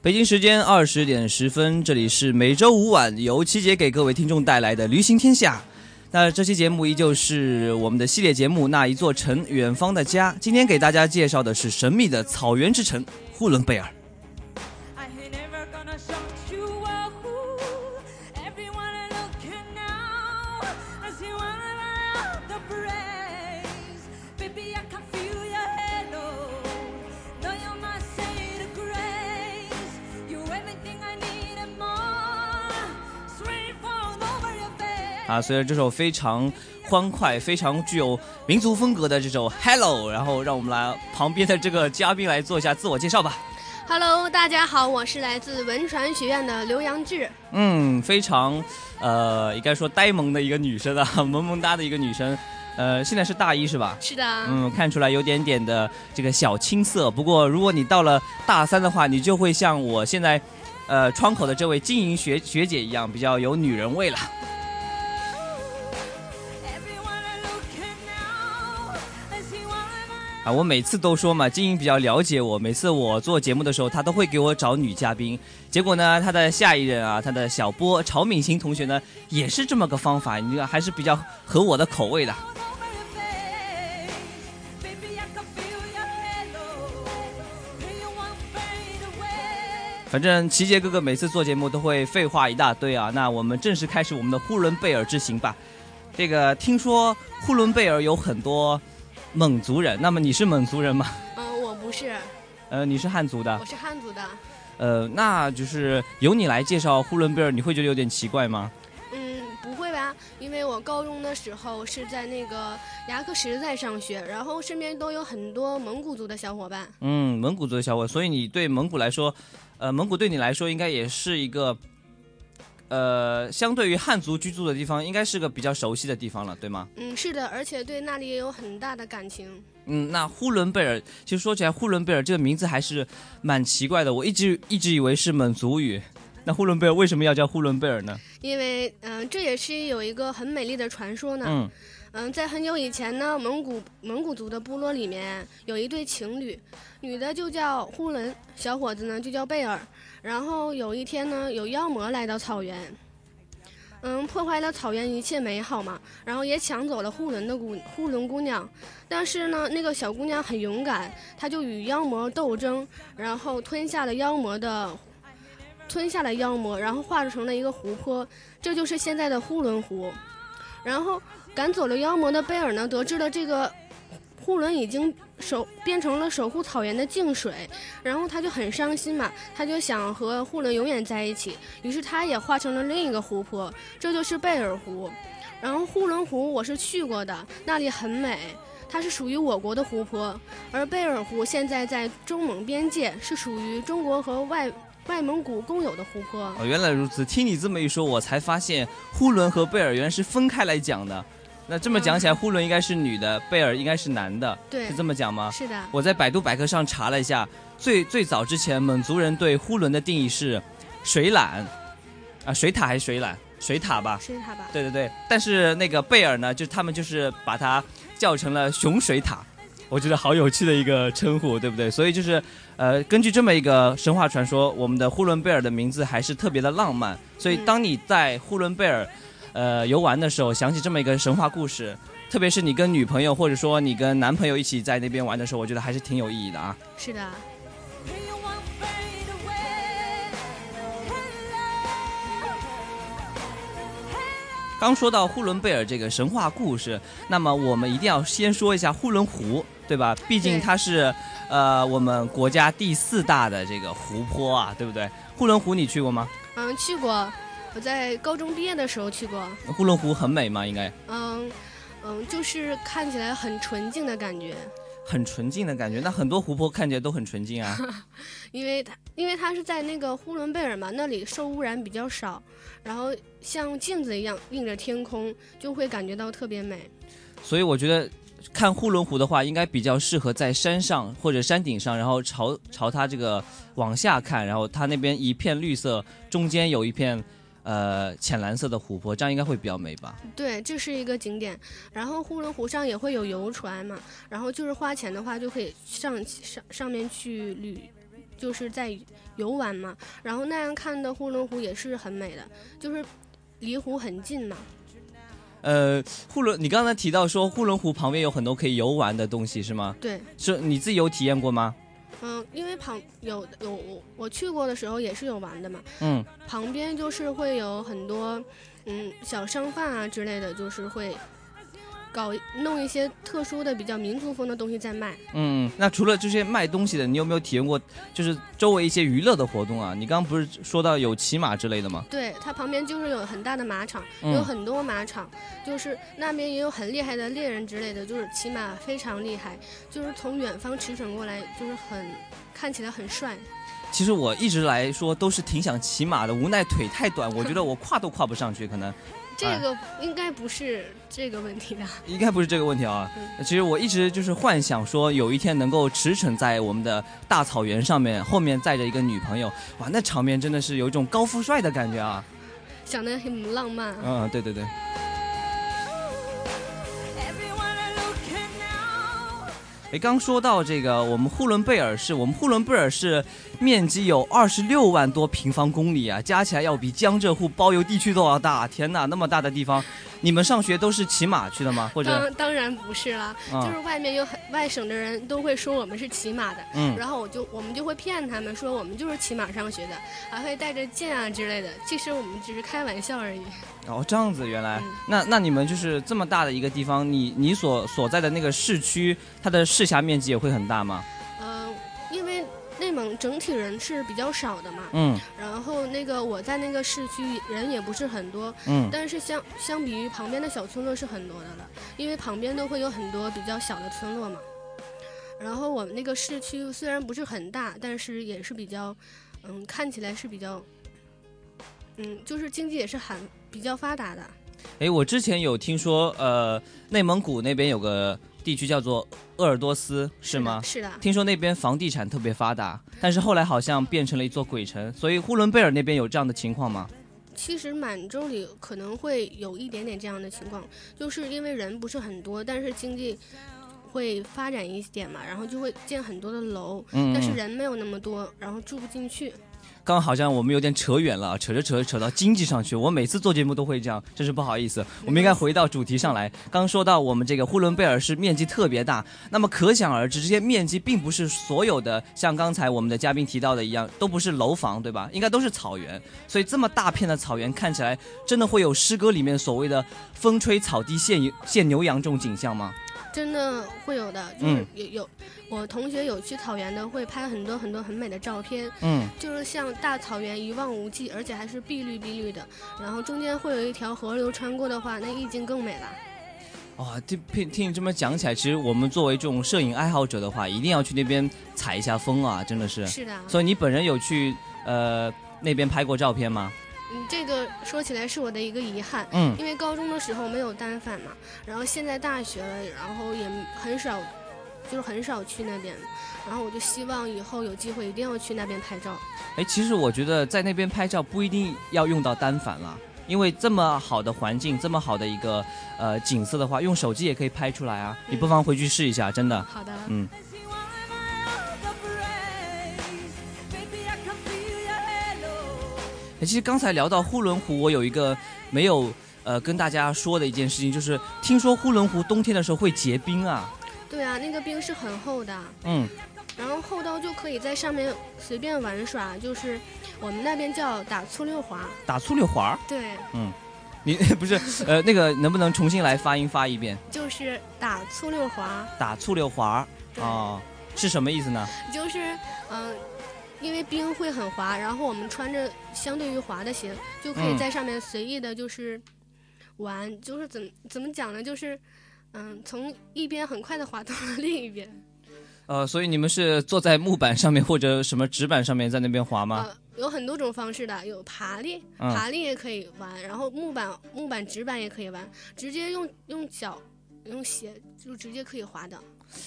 北京时间二十点十分，这里是每周五晚由七姐给各位听众带来的《旅行天下》。那这期节目依旧是我们的系列节目《那一座城，远方的家》。今天给大家介绍的是神秘的草原之城——呼伦贝尔。啊，随着这首非常欢快、非常具有民族风格的这首《Hello》，然后让我们来旁边的这个嘉宾来做一下自我介绍吧。Hello，大家好，我是来自文传学院的刘洋志。嗯，非常呃，应该说呆萌的一个女生啊，萌萌哒的一个女生。呃，现在是大一是吧？是的。嗯，看出来有点点的这个小青涩。不过，如果你到了大三的话，你就会像我现在呃窗口的这位经营学学姐一样，比较有女人味了。啊，我每次都说嘛，金英比较了解我。每次我做节目的时候，他都会给我找女嘉宾。结果呢，他的下一任啊，他的小波曹敏欣同学呢，也是这么个方法，你还是比较合我的口味的。反正齐杰哥哥每次做节目都会废话一大堆啊。那我们正式开始我们的呼伦贝尔之行吧。这个听说呼伦贝尔有很多。蒙族人，那么你是蒙族人吗？嗯，我不是。呃，你是汉族的。我是汉族的。呃，那就是由你来介绍呼伦贝尔，你会觉得有点奇怪吗？嗯，不会吧，因为我高中的时候是在那个牙克石在上学，然后身边都有很多蒙古族的小伙伴。嗯，蒙古族的小伙，所以你对蒙古来说，呃，蒙古对你来说应该也是一个。呃，相对于汉族居住的地方，应该是个比较熟悉的地方了，对吗？嗯，是的，而且对那里也有很大的感情。嗯，那呼伦贝尔，其实说起来，呼伦贝尔这个名字还是蛮奇怪的。我一直一直以为是蒙族语。那呼伦贝尔为什么要叫呼伦贝尔呢？因为，嗯，这也是有一个很美丽的传说呢。嗯，嗯，在很久以前呢，蒙古蒙古族的部落里面有一对情侣，女的就叫呼伦，小伙子呢就叫贝尔。然后有一天呢，有妖魔来到草原，嗯，破坏了草原一切美好嘛。然后也抢走了呼伦的姑呼伦姑娘，但是呢，那个小姑娘很勇敢，她就与妖魔斗争，然后吞下了妖魔的，吞下了妖魔，然后化成了一个湖泊，这就是现在的呼伦湖。然后赶走了妖魔的贝尔呢，得知了这个。呼伦已经守变成了守护草原的净水，然后他就很伤心嘛，他就想和呼伦永远在一起，于是他也化成了另一个湖泊，这就是贝尔湖。然后呼伦湖我是去过的，那里很美，它是属于我国的湖泊，而贝尔湖现在在中蒙边界，是属于中国和外外蒙古共有的湖泊。哦，原来如此，听你这么一说，我才发现呼伦和贝尔原来是分开来讲的。那这么讲起来，呼伦应该是女的，贝尔应该是男的，对，是这么讲吗？是的。我在百度百科上查了一下，最最早之前，蒙族人对呼伦的定义是水獭，啊，水獭还是水獭？水獭吧。水獭吧。对对对。但是那个贝尔呢，就他们就是把它叫成了熊水獭，我觉得好有趣的一个称呼，对不对？所以就是，呃，根据这么一个神话传说，我们的呼伦贝尔的名字还是特别的浪漫。所以当你在呼伦贝尔。呃，游玩的时候想起这么一个神话故事，特别是你跟女朋友或者说你跟男朋友一起在那边玩的时候，我觉得还是挺有意义的啊。是的。刚说到呼伦贝尔这个神话故事，那么我们一定要先说一下呼伦湖，对吧？毕竟它是呃我们国家第四大的这个湖泊啊，对不对？呼伦湖你去过吗？嗯，去过，我在高中毕业的时候去过。呼伦湖很美吗？应该？嗯嗯，就是看起来很纯净的感觉。很纯净的感觉，那很多湖泊看起来都很纯净啊。因为它因为它是在那个呼伦贝尔嘛，那里受污染比较少，然后像镜子一样映着天空，就会感觉到特别美。所以我觉得看呼伦湖的话，应该比较适合在山上或者山顶上，然后朝朝它这个往下看，然后它那边一片绿色，中间有一片。呃，浅蓝色的湖泊，这样应该会比较美吧？对，这是一个景点。然后呼伦湖上也会有游船嘛，然后就是花钱的话就可以上上上面去旅，就是在游玩嘛。然后那样看的呼伦湖也是很美的，就是离湖很近嘛。呃，呼伦，你刚才提到说呼伦湖旁边有很多可以游玩的东西是吗？对，是你自己有体验过吗？嗯，因为旁有有我我去过的时候也是有玩的嘛。嗯，旁边就是会有很多，嗯，小商贩啊之类的，就是会。搞弄一些特殊的、比较民族风的东西在卖。嗯，那除了这些卖东西的，你有没有体验过，就是周围一些娱乐的活动啊？你刚刚不是说到有骑马之类的吗？对，它旁边就是有很大的马场，有很多马场，就是那边也有很厉害的猎人之类的，就是骑马非常厉害，就是从远方驰骋过来，就是很看起来很帅。其实我一直来说都是挺想骑马的，无奈腿太短，我觉得我跨都跨不上去，可能。这个应该不是这个问题吧？应该不是这个问题啊。其实我一直就是幻想说，有一天能够驰骋在我们的大草原上面，后面载着一个女朋友，哇，那场面真的是有一种高富帅的感觉啊！想的很浪漫。嗯，对对对。哎，刚说到这个，我们呼伦贝尔市，我们呼伦贝尔市面积有二十六万多平方公里啊，加起来要比江浙沪包邮地区都要大。天哪，那么大的地方！你们上学都是骑马去的吗？或者当当然不是啦，就是外面有很外省的人都会说我们是骑马的，嗯，然后我就我们就会骗他们说我们就是骑马上学的，还会带着剑啊之类的。其实我们只是开玩笑而已。哦，这样子，原来那那你们就是这么大的一个地方，你你所所在的那个市区，它的市辖面积也会很大吗？整体人是比较少的嘛，嗯，然后那个我在那个市区人也不是很多，嗯，但是相相比于旁边的小村落是很多的了，因为旁边都会有很多比较小的村落嘛。然后我们那个市区虽然不是很大，但是也是比较，嗯，看起来是比较，嗯，就是经济也是很比较发达的。哎，我之前有听说，呃，内蒙古那边有个。地区叫做鄂尔多斯，是吗？是的。听说那边房地产特别发达，但是后来好像变成了一座鬼城。所以呼伦贝尔那边有这样的情况吗？其实满洲里可能会有一点点这样的情况，就是因为人不是很多，但是经济会发展一点嘛，然后就会建很多的楼，但是人没有那么多，然后住不进去。刚好像我们有点扯远了，扯着扯着扯到经济上去。我每次做节目都会这样，真是不好意思。我们应该回到主题上来。刚说到我们这个呼伦贝尔市面积特别大，那么可想而知，这些面积并不是所有的像刚才我们的嘉宾提到的一样，都不是楼房，对吧？应该都是草原。所以这么大片的草原看起来，真的会有诗歌里面所谓的“风吹草低见见牛羊”这种景象吗？真的会有的，就是有有，我同学有去草原的，会拍很多很多很美的照片。嗯，就是像大草原一望无际，而且还是碧绿碧绿的，然后中间会有一条河流穿过的话，那意境更美了。哇，听听听你这么讲起来，其实我们作为这种摄影爱好者的话，一定要去那边采一下风啊，真的是。是的。所以你本人有去呃那边拍过照片吗？嗯，这个说起来是我的一个遗憾，嗯，因为高中的时候没有单反嘛，然后现在大学了，然后也很少，就是很少去那边，然后我就希望以后有机会一定要去那边拍照。哎，其实我觉得在那边拍照不一定要用到单反了，因为这么好的环境，这么好的一个呃景色的话，用手机也可以拍出来啊。你不妨回去试一下，真的。好的。嗯。其实刚才聊到呼伦湖，我有一个没有呃跟大家说的一件事情，就是听说呼伦湖冬天的时候会结冰啊。对啊，那个冰是很厚的。嗯。然后厚到就可以在上面随便玩耍，就是我们那边叫打醋溜滑。打醋溜滑？对。嗯。你 不是呃那个能不能重新来发音发一遍？就是打醋溜滑。打醋溜滑啊，是什么意思呢？就是嗯，因为冰会很滑，然后我们穿着相对于滑的鞋，就可以在上面随意的，就是玩，就是怎怎么讲呢？就是嗯，从一边很快的滑到了另一边。呃，所以你们是坐在木板上面或者什么纸板上面在那边滑吗？呃，有很多种方式的，有爬犁，爬犁也可以玩，然后木板、木板、纸板也可以玩，直接用用脚、用鞋就直接可以滑的。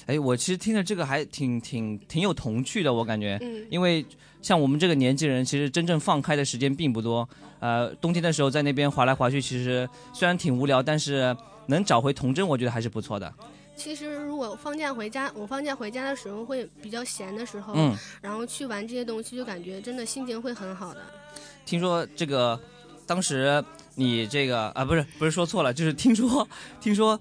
哎，我其实听着这个还挺挺挺有童趣的，我感觉，嗯，因为像我们这个年纪人，其实真正放开的时间并不多。呃，冬天的时候在那边滑来滑去，其实虽然挺无聊，但是能找回童真，我觉得还是不错的。其实，如果放假回家，我放假回家的时候会比较闲的时候，嗯，然后去玩这些东西，就感觉真的心情会很好的。听说这个，当时你这个啊，不是不是说错了，就是听说听说，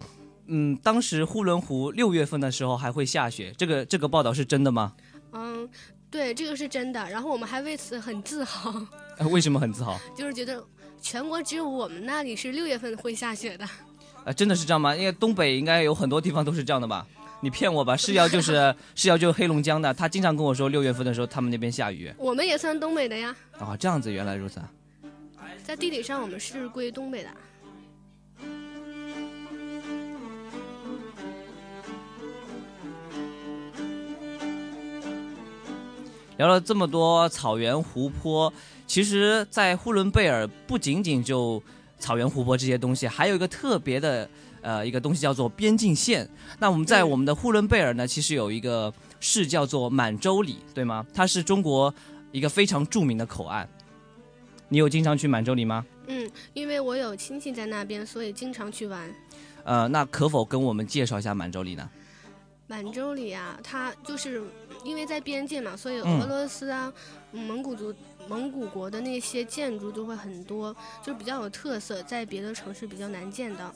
嗯，当时呼伦湖六月份的时候还会下雪，这个这个报道是真的吗？嗯，对，这个是真的。然后我们还为此很自豪。为什么很自豪？就是觉得全国只有我们那里是六月份会下雪的。啊，真的是这样吗？因为东北应该有很多地方都是这样的吧？你骗我吧！世尧就是世尧，就是黑龙江的，他经常跟我说六月份的时候他们那边下雨。我们也算东北的呀。啊，这样子，原来如此。在地理上我们是归东北的。聊了这么多草原、湖泊，其实，在呼伦贝尔不仅仅就。草原、湖泊这些东西，还有一个特别的，呃，一个东西叫做边境线。那我们在我们的呼伦贝尔呢，其实有一个市叫做满洲里，对吗？它是中国一个非常著名的口岸。你有经常去满洲里吗？嗯，因为我有亲戚在那边，所以经常去玩。呃，那可否跟我们介绍一下满洲里呢？满洲里啊，它就是因为在边界嘛，所以俄罗斯啊、蒙古族。蒙古国的那些建筑就会很多，就是比较有特色，在别的城市比较难见到。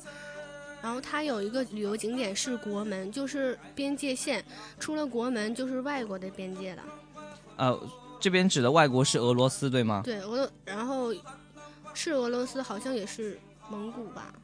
然后它有一个旅游景点是国门，就是边界线，出了国门就是外国的边界了。呃，这边指的外国是俄罗斯对吗？对，俄，然后是俄罗斯，好像也是蒙古吧，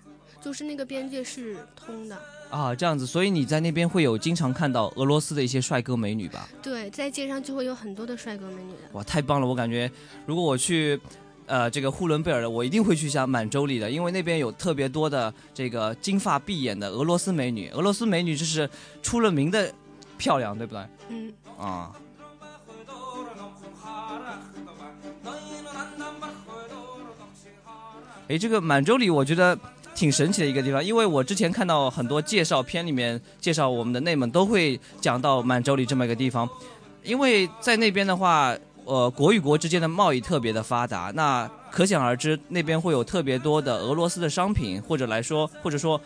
就是那个边界是通的。啊，这样子，所以你在那边会有经常看到俄罗斯的一些帅哥美女吧？对，在街上就会有很多的帅哥美女的。哇，太棒了！我感觉，如果我去，呃，这个呼伦贝尔的，我一定会去下满洲里的，因为那边有特别多的这个金发碧眼的俄罗斯美女。俄罗斯美女就是出了名的漂亮，对不对？嗯。啊。哎，这个满洲里，我觉得。挺神奇的一个地方，因为我之前看到很多介绍片里面介绍我们的内蒙都会讲到满洲里这么一个地方，因为在那边的话，呃，国与国之间的贸易特别的发达，那可想而知那边会有特别多的俄罗斯的商品，或者来说，或者说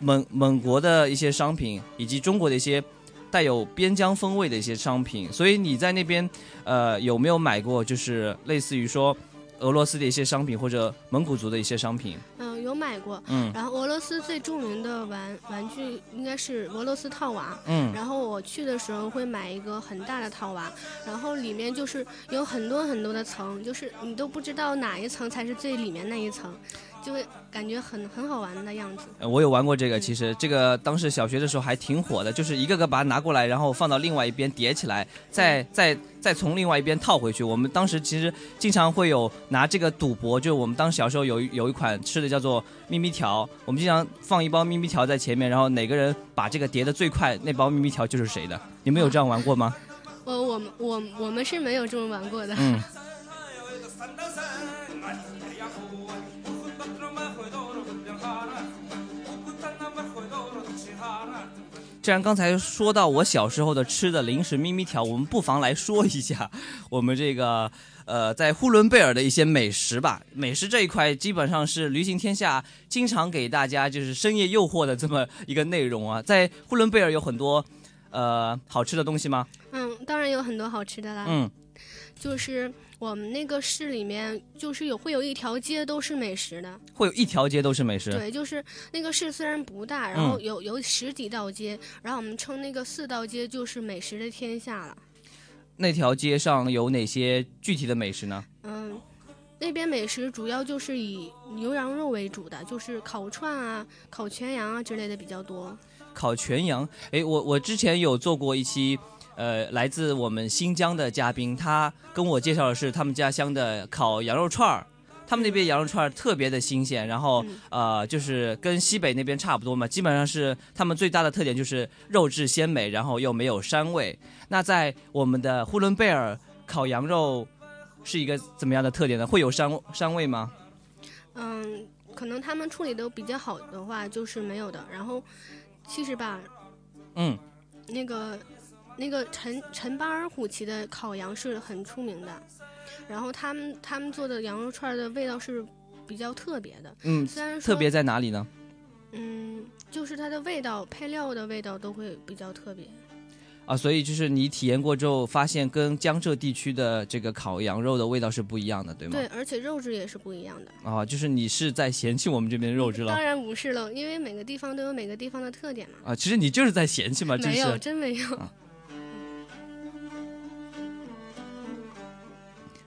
蒙蒙国的一些商品，以及中国的一些带有边疆风味的一些商品，所以你在那边，呃，有没有买过就是类似于说俄罗斯的一些商品或者蒙古族的一些商品？嗯有买过，嗯，然后俄罗斯最著名的玩玩具应该是俄罗斯套娃，嗯，然后我去的时候会买一个很大的套娃，然后里面就是有很多很多的层，就是你都不知道哪一层才是最里面那一层。就会感觉很很好玩的样子。我有玩过这个，其实这个当时小学的时候还挺火的，就是一个个把它拿过来，然后放到另外一边叠起来，再再再从另外一边套回去。我们当时其实经常会有拿这个赌博，就我们当小时候有有一款吃的叫做咪咪条，我们经常放一包咪咪条在前面，然后哪个人把这个叠的最快，那包咪咪条就是谁的。你们有这样玩过吗？我我我我们是没有这么玩过的。嗯。既然刚才说到我小时候的吃的零食咪咪条，我们不妨来说一下我们这个呃在呼伦贝尔的一些美食吧。美食这一块基本上是旅行天下经常给大家就是深夜诱惑的这么一个内容啊。在呼伦贝尔有很多呃好吃的东西吗？嗯，当然有很多好吃的啦。嗯，就是。我们那个市里面就是有会有一条街都是美食的，会有一条街都是美食。对，就是那个市虽然不大，然后有有十几道街，然后我们称那个四道街就是美食的天下了。那条街上有哪些具体的美食呢？嗯，那边美食主要就是以牛羊肉为主的，就是烤串啊、烤全羊啊之类的比较多。烤全羊，哎，我我之前有做过一期，呃，来自我们新疆的嘉宾，他跟我介绍的是他们家乡的烤羊肉串儿，他们那边羊肉串儿特别的新鲜，然后呃，就是跟西北那边差不多嘛，基本上是他们最大的特点就是肉质鲜美，然后又没有膻味。那在我们的呼伦贝尔烤羊肉。是一个怎么样的特点呢？会有膻膻味吗？嗯，可能他们处理的比较好的话，就是没有的。然后，其实吧，嗯，那个那个陈陈巴尔虎旗的烤羊是很出名的。然后他们他们做的羊肉串的味道是比较特别的。嗯，虽然特别在哪里呢？嗯，就是它的味道，配料的味道都会比较特别。啊，所以就是你体验过之后，发现跟江浙地区的这个烤羊肉的味道是不一样的，对吗？对，而且肉质也是不一样的。啊，就是你是在嫌弃我们这边肉质了？当然不是了，因为每个地方都有每个地方的特点嘛。啊，其实你就是在嫌弃嘛，没有，真没有。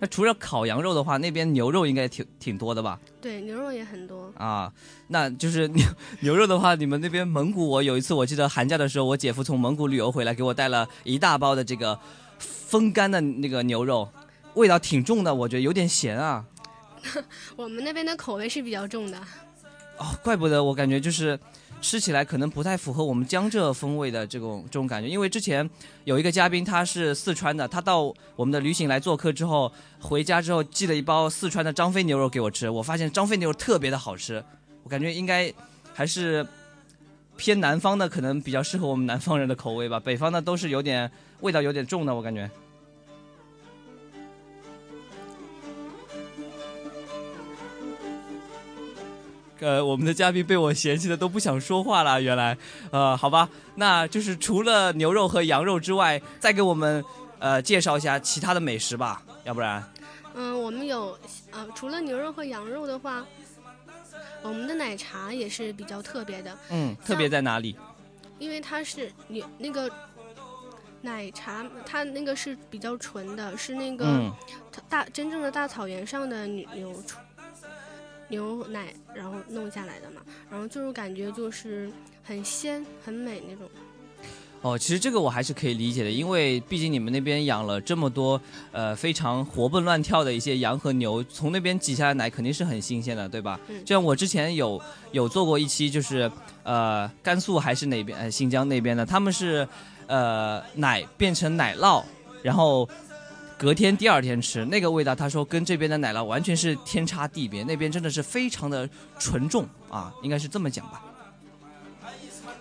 那除了烤羊肉的话，那边牛肉应该挺挺多的吧？对，牛肉也很多啊。那就是牛 牛肉的话，你们那边蒙古，我有一次我记得寒假的时候，我姐夫从蒙古旅游回来，给我带了一大包的这个风干的那个牛肉，味道挺重的，我觉得有点咸啊。我们那边的口味是比较重的。哦，怪不得我感觉就是。吃起来可能不太符合我们江浙风味的这种这种感觉，因为之前有一个嘉宾他是四川的，他到我们的旅行来做客之后，回家之后寄了一包四川的张飞牛肉给我吃，我发现张飞牛肉特别的好吃，我感觉应该还是偏南方的，可能比较适合我们南方人的口味吧，北方的都是有点味道有点重的，我感觉。呃，我们的嘉宾被我嫌弃的都不想说话了。原来，呃，好吧，那就是除了牛肉和羊肉之外，再给我们呃介绍一下其他的美食吧，要不然。嗯，我们有呃，除了牛肉和羊肉的话，我们的奶茶也是比较特别的。嗯，特别在哪里？因为它是你那个奶茶，它那个是比较纯的，是那个大真正的大草原上的牛。牛奶，然后弄下来的嘛，然后就是感觉就是很鲜很美那种。哦，其实这个我还是可以理解的，因为毕竟你们那边养了这么多呃非常活蹦乱跳的一些羊和牛，从那边挤下来奶肯定是很新鲜的，对吧？嗯。就像我之前有有做过一期，就是呃甘肃还是哪边呃新疆那边的，他们是呃奶变成奶酪，然后。隔天第二天吃那个味道，他说跟这边的奶酪完全是天差地别，那边真的是非常的纯重啊，应该是这么讲吧。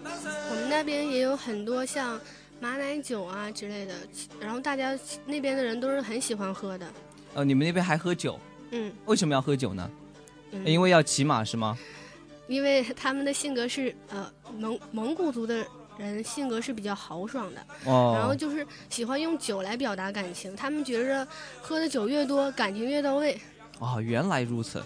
我们那边也有很多像马奶酒啊之类的，然后大家那边的人都是很喜欢喝的。呃，你们那边还喝酒？嗯。为什么要喝酒呢？因为要骑马是吗？因为他们的性格是呃蒙蒙古族的。人性格是比较豪爽的，然后就是喜欢用酒来表达感情。他们觉着喝的酒越多，感情越到位。哦，原来如此。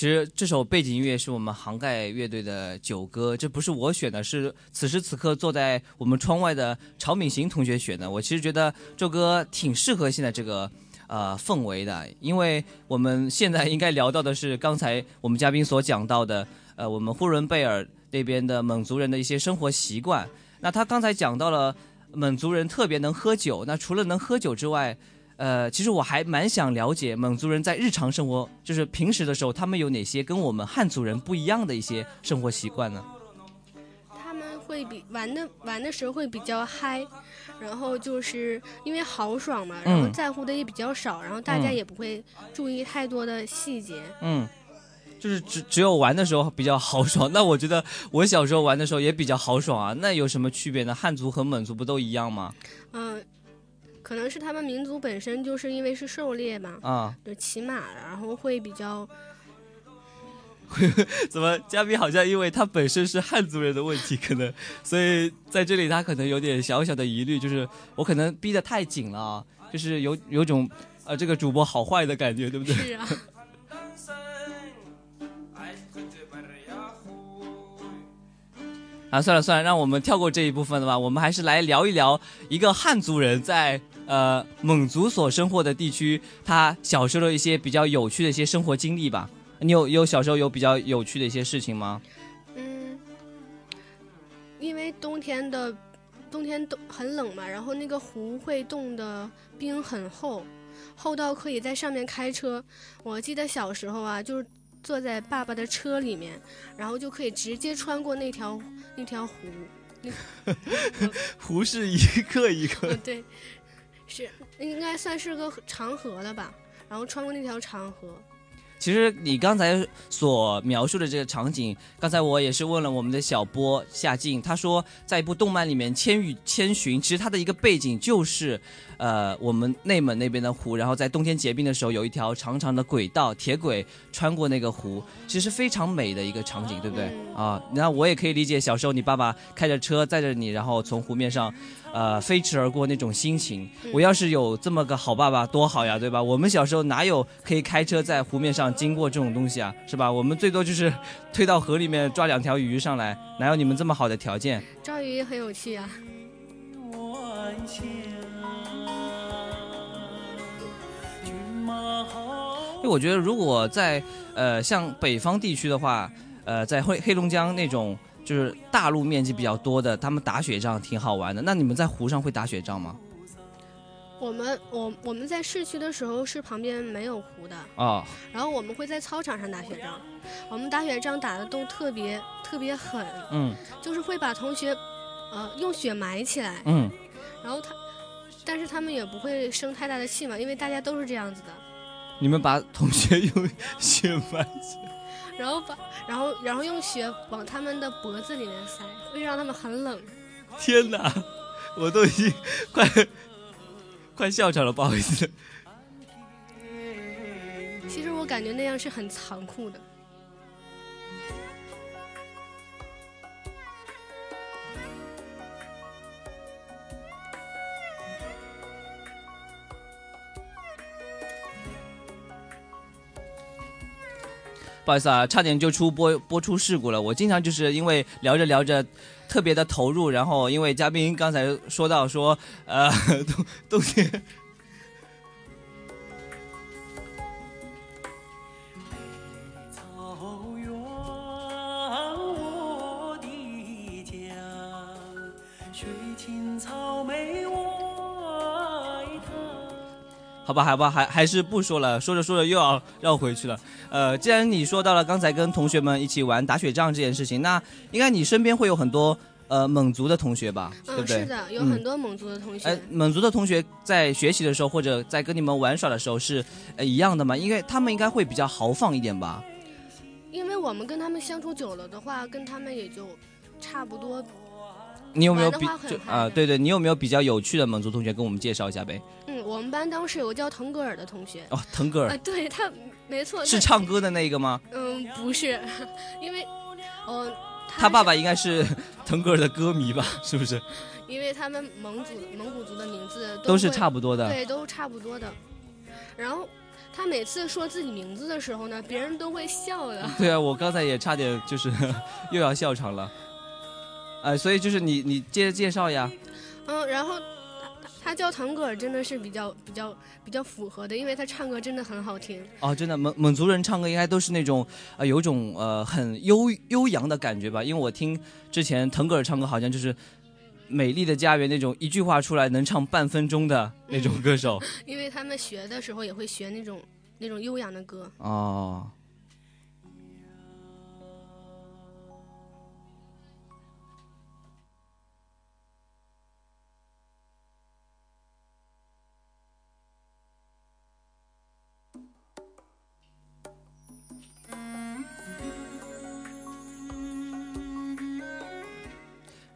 其实这首背景音乐是我们杭盖乐队的《酒歌》，这不是我选的，是此时此刻坐在我们窗外的曹敏行同学选的。我其实觉得这首歌挺适合现在这个呃氛围的，因为我们现在应该聊到的是刚才我们嘉宾所讲到的，呃，我们呼伦贝尔那边的蒙族人的一些生活习惯。那他刚才讲到了蒙族人特别能喝酒，那除了能喝酒之外，呃，其实我还蛮想了解蒙族人在日常生活，就是平时的时候，他们有哪些跟我们汉族人不一样的一些生活习惯呢？他们会比玩的玩的时候会比较嗨，然后就是因为豪爽嘛，然后在乎的也比较少，然后大家也不会注意太多的细节。嗯，就是只只有玩的时候比较豪爽。那我觉得我小时候玩的时候也比较豪爽啊。那有什么区别呢？汉族和蒙族不都一样吗？嗯。可能是他们民族本身就是因为是狩猎嘛，啊，就骑马，然后会比较。怎么嘉宾好像因为他本身是汉族人的问题，可能所以在这里他可能有点小小的疑虑，就是我可能逼得太紧了，就是有有种呃这个主播好坏的感觉，对不对？是啊。啊，算了算了，让我们跳过这一部分的吧。我们还是来聊一聊一个汉族人在呃蒙族所生活的地区，他小时候的一些比较有趣的一些生活经历吧。你有有小时候有比较有趣的一些事情吗？嗯，因为冬天的冬天都很冷嘛，然后那个湖会冻的冰很厚，厚到可以在上面开车。我记得小时候啊，就是坐在爸爸的车里面，然后就可以直接穿过那条。那条湖，湖是一个一个，对，是应该算是个长河了吧？然后穿过那条长河。其实你刚才所描述的这个场景，刚才我也是问了我们的小波夏静，他说在一部动漫里面《千与千寻》，其实它的一个背景就是，呃，我们内蒙那边的湖，然后在冬天结冰的时候，有一条长长的轨道，铁轨穿过那个湖，其实非常美的一个场景，对不对？啊，那我也可以理解小时候你爸爸开着车载着你，然后从湖面上。呃，飞驰而过那种心情，我要是有这么个好爸爸多好呀，对吧？我们小时候哪有可以开车在湖面上经过这种东西啊，是吧？我们最多就是推到河里面抓两条鱼上来，哪有你们这么好的条件？抓鱼很有趣啊。因为我觉得，如果在呃像北方地区的话，呃，在黑黑龙江那种。就是大陆面积比较多的，他们打雪仗挺好玩的。那你们在湖上会打雪仗吗？我们我我们在市区的时候是旁边没有湖的啊。然后我们会在操场上打雪仗，我们打雪仗打的都特别特别狠，嗯，就是会把同学，呃，用雪埋起来，嗯，然后他，但是他们也不会生太大的气嘛，因为大家都是这样子的。你们把同学用 血埋起来。然后把，然后，然后用血往他们的脖子里面塞，会让他们很冷。天哪，我都已经快快笑场了，不好意思。其实我感觉那样是很残酷的。不好意思啊，差点就出播播出事故了。我经常就是因为聊着聊着，特别的投入，然后因为嘉宾刚才说到说，呃，冬冬天。好吧，好吧，还还是不说了。说着说着又要绕回去了。呃，既然你说到了刚才跟同学们一起玩打雪仗这件事情，那应该你身边会有很多呃蒙族的同学吧？对不对？是的，有很多蒙族的同学。哎，蒙族的同学在学习的时候或者在跟你们玩耍的时候是呃一样的吗？因为他们应该会比较豪放一点吧？因为我们跟他们相处久了的话，跟他们也就差不多。你有没有比就啊？对对，你有没有比较有趣的蒙族同学跟我们介绍一下呗？嗯，我们班当时有个叫腾格尔的同学。哦，腾格尔。啊，对他，没错。是唱歌的那个吗？嗯，不是，因为，哦，他爸爸应该是 腾格尔的歌迷吧？是不是？因为他们蒙族蒙古族的名字都是差不多的。对，都差不多的。然后他每次说自己名字的时候呢，别人都会笑的。对啊，我刚才也差点就是 又要笑场了。呃，所以就是你，你接着介绍呀。嗯，然后他他叫腾格尔，真的是比较比较比较符合的，因为他唱歌真的很好听。哦，真的蒙蒙族人唱歌应该都是那种呃，有种呃很悠悠扬的感觉吧？因为我听之前腾格尔唱歌，好像就是《美丽的家园》那种一句话出来能唱半分钟的那种歌手。因为他们学的时候也会学那种那种悠扬的歌。哦。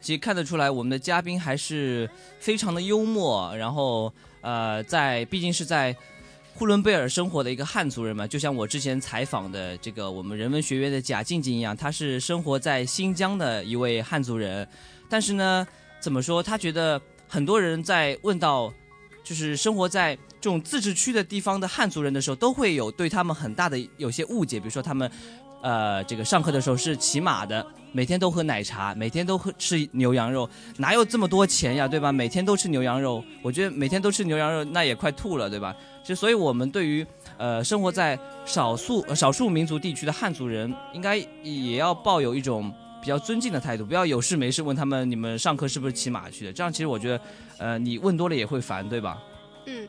其实看得出来，我们的嘉宾还是非常的幽默。然后，呃，在毕竟是在呼伦贝尔生活的一个汉族人嘛，就像我之前采访的这个我们人文学院的贾静静一样，她是生活在新疆的一位汉族人。但是呢，怎么说？他觉得很多人在问到就是生活在这种自治区的地方的汉族人的时候，都会有对他们很大的有些误解，比如说他们，呃，这个上课的时候是骑马的。每天都喝奶茶，每天都喝吃牛羊肉，哪有这么多钱呀，对吧？每天都吃牛羊肉，我觉得每天都吃牛羊肉，那也快吐了，对吧？就所以，我们对于呃生活在少数少数民族地区的汉族人，应该也要抱有一种比较尊敬的态度，不要有事没事问他们你们上课是不是骑马去的，这样其实我觉得，呃，你问多了也会烦，对吧？嗯。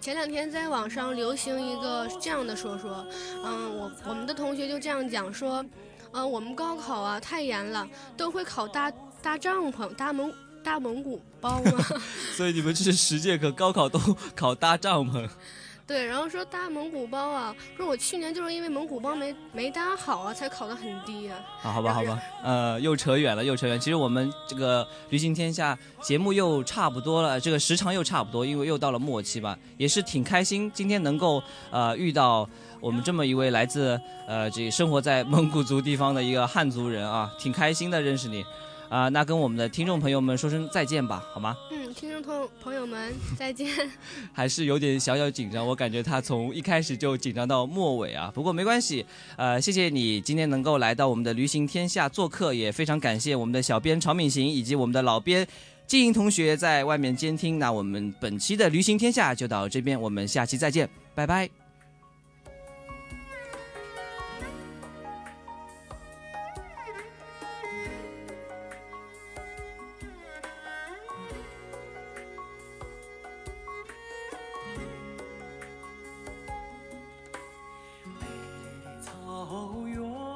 前两天在网上流行一个这样的说说，嗯，我我们的同学就这样讲说，嗯，我们高考啊太严了，都会考搭搭帐篷、搭蒙搭蒙古包吗？所以你们这是十节课高考都 考搭帐篷。对，然后说搭蒙古包啊，说我去年就是因为蒙古包没没搭好啊，才考得很低啊。啊，好吧，好吧，呃，又扯远了，又扯远。其实我们这个旅行天下节目又差不多了，这个时长又差不多，因为又到了末期吧，也是挺开心，今天能够呃遇到我们这么一位来自呃这生活在蒙古族地方的一个汉族人啊，挺开心的认识你。啊，那跟我们的听众朋友们说声再见吧，好吗？嗯，听众朋朋友们再见。还是有点小小紧张，我感觉他从一开始就紧张到末尾啊。不过没关系，呃，谢谢你今天能够来到我们的旅行天下做客，也非常感谢我们的小编曹敏行以及我们的老编金莹同学在外面监听。那我们本期的旅行天下就到这边，我们下期再见，拜拜。